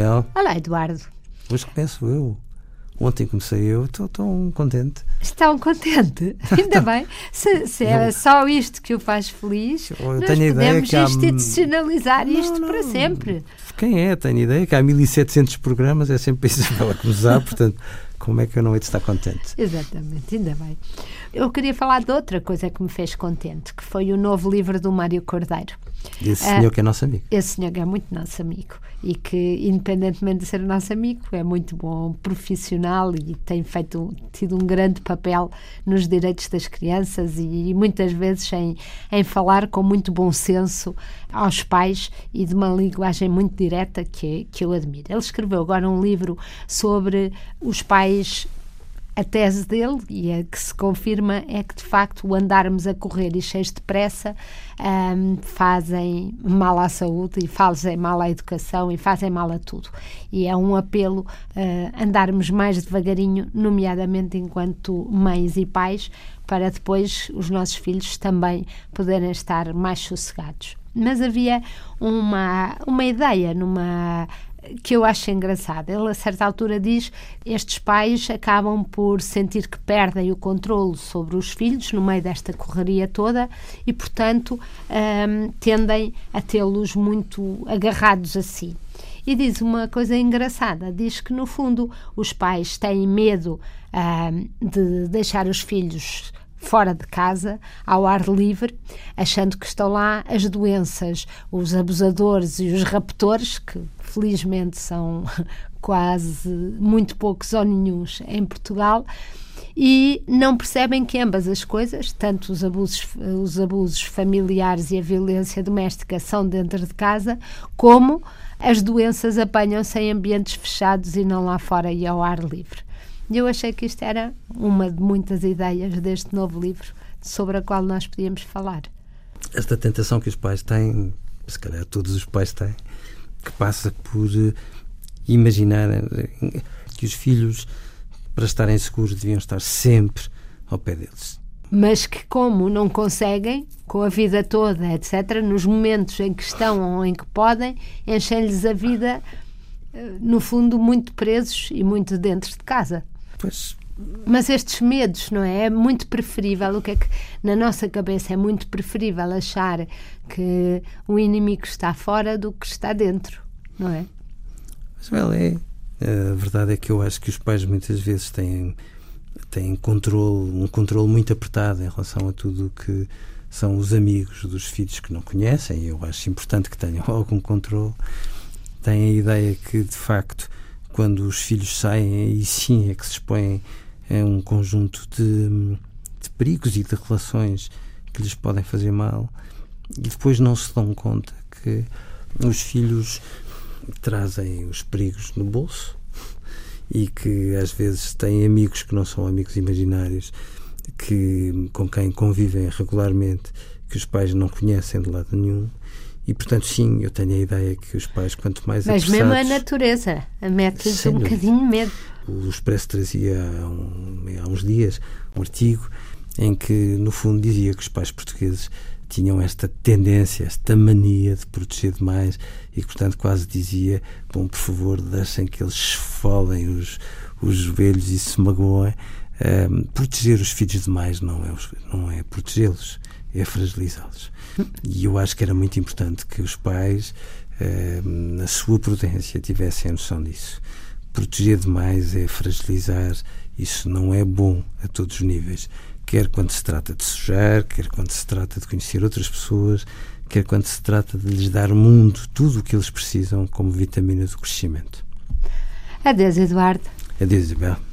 Isabel. Olá, Eduardo. Hoje começo eu. Ontem comecei eu, estou tão contente. Estão contente? Ainda bem. Se, se é só isto que o faz feliz, Eu nós tenho a ideia podemos que há- institucionalizar Não, isto não. para sempre. Quem é? Tenho ideia que há 1700 programas, é sempre a que nos dá, portanto, como é que eu não hei de estar contente? Exatamente, ainda bem. Eu queria falar de outra coisa que me fez contente, que foi o novo livro do Mário Cordeiro. Desse Ah, senhor que é nosso amigo. Esse senhor que é muito nosso amigo e que, independentemente de ser nosso amigo, é muito bom profissional e tem feito, tido um grande papel nos direitos das crianças e, e muitas vezes em, em falar com muito bom senso aos pais e de uma linguagem muito direta que, que eu admiro. Ele escreveu agora um livro sobre os pais a tese dele, e a que se confirma, é que de facto o andarmos a correr e cheios de pressa ahm, fazem mal à saúde e fazem mal à educação e fazem mal a tudo. E é um apelo a andarmos mais devagarinho, nomeadamente enquanto mães e pais, para depois os nossos filhos também poderem estar mais sossegados. Mas havia uma, uma ideia numa que eu acho engraçada. Ele, a certa altura, diz estes pais acabam por sentir que perdem o controle sobre os filhos no meio desta correria toda e, portanto, hum, tendem a tê-los muito agarrados a si. E diz uma coisa engraçada: diz que, no fundo, os pais têm medo hum, de deixar os filhos fora de casa, ao ar livre, achando que estão lá as doenças, os abusadores e os raptores, que felizmente são quase muito poucos ou nenhuns em Portugal, e não percebem que ambas as coisas, tanto os abusos, os abusos familiares e a violência doméstica, são dentro de casa, como as doenças apanham-se em ambientes fechados e não lá fora e ao ar livre. E eu achei que isto era uma de muitas ideias deste novo livro sobre a qual nós podíamos falar. Esta tentação que os pais têm, se calhar todos os pais têm, que passa por eh, imaginar eh, que os filhos, para estarem seguros, deviam estar sempre ao pé deles. Mas que, como não conseguem, com a vida toda, etc., nos momentos em que estão ou em que podem, enchem-lhes a vida, eh, no fundo, muito presos e muito dentro de casa. Pois, Mas estes medos, não é? É muito preferível, o que é que na nossa cabeça é muito preferível achar que o inimigo está fora do que está dentro, não é? mas well, é. A verdade é que eu acho que os pais muitas vezes têm, têm controle, um controle muito apertado em relação a tudo o que são os amigos dos filhos que não conhecem. Eu acho importante que tenham algum controle. Têm a ideia que, de facto, quando os filhos saem, aí sim é que se expõem a um conjunto de, de perigos e de relações que lhes podem fazer mal. E depois não se dão conta que os filhos trazem os perigos no bolso e que às vezes têm amigos que não são amigos imaginários que com quem convivem regularmente que os pais não conhecem de lado nenhum e portanto sim eu tenho a ideia que os pais quanto mais Mas mesmo a natureza mete-lhes um bocadinho medo. o Expresso trazia há, um- há uns dias um artigo em que, no fundo, dizia que os pais portugueses tinham esta tendência, esta mania de proteger demais e que, portanto, quase dizia: bom, por favor, deixem que eles esfolem os, os joelhos e se magoem. Proteger os filhos demais não é, não é protegê-los, é fragilizá-los. E eu acho que era muito importante que os pais, na sua prudência, tivessem a noção disso proteger demais é fragilizar, isso não é bom a todos os níveis. Quer quando se trata de sujar, quer quando se trata de conhecer outras pessoas, quer quando se trata de lhes dar mundo, tudo o que eles precisam como vitamina do crescimento. Adeus, Eduardo. Adeus, Isabel.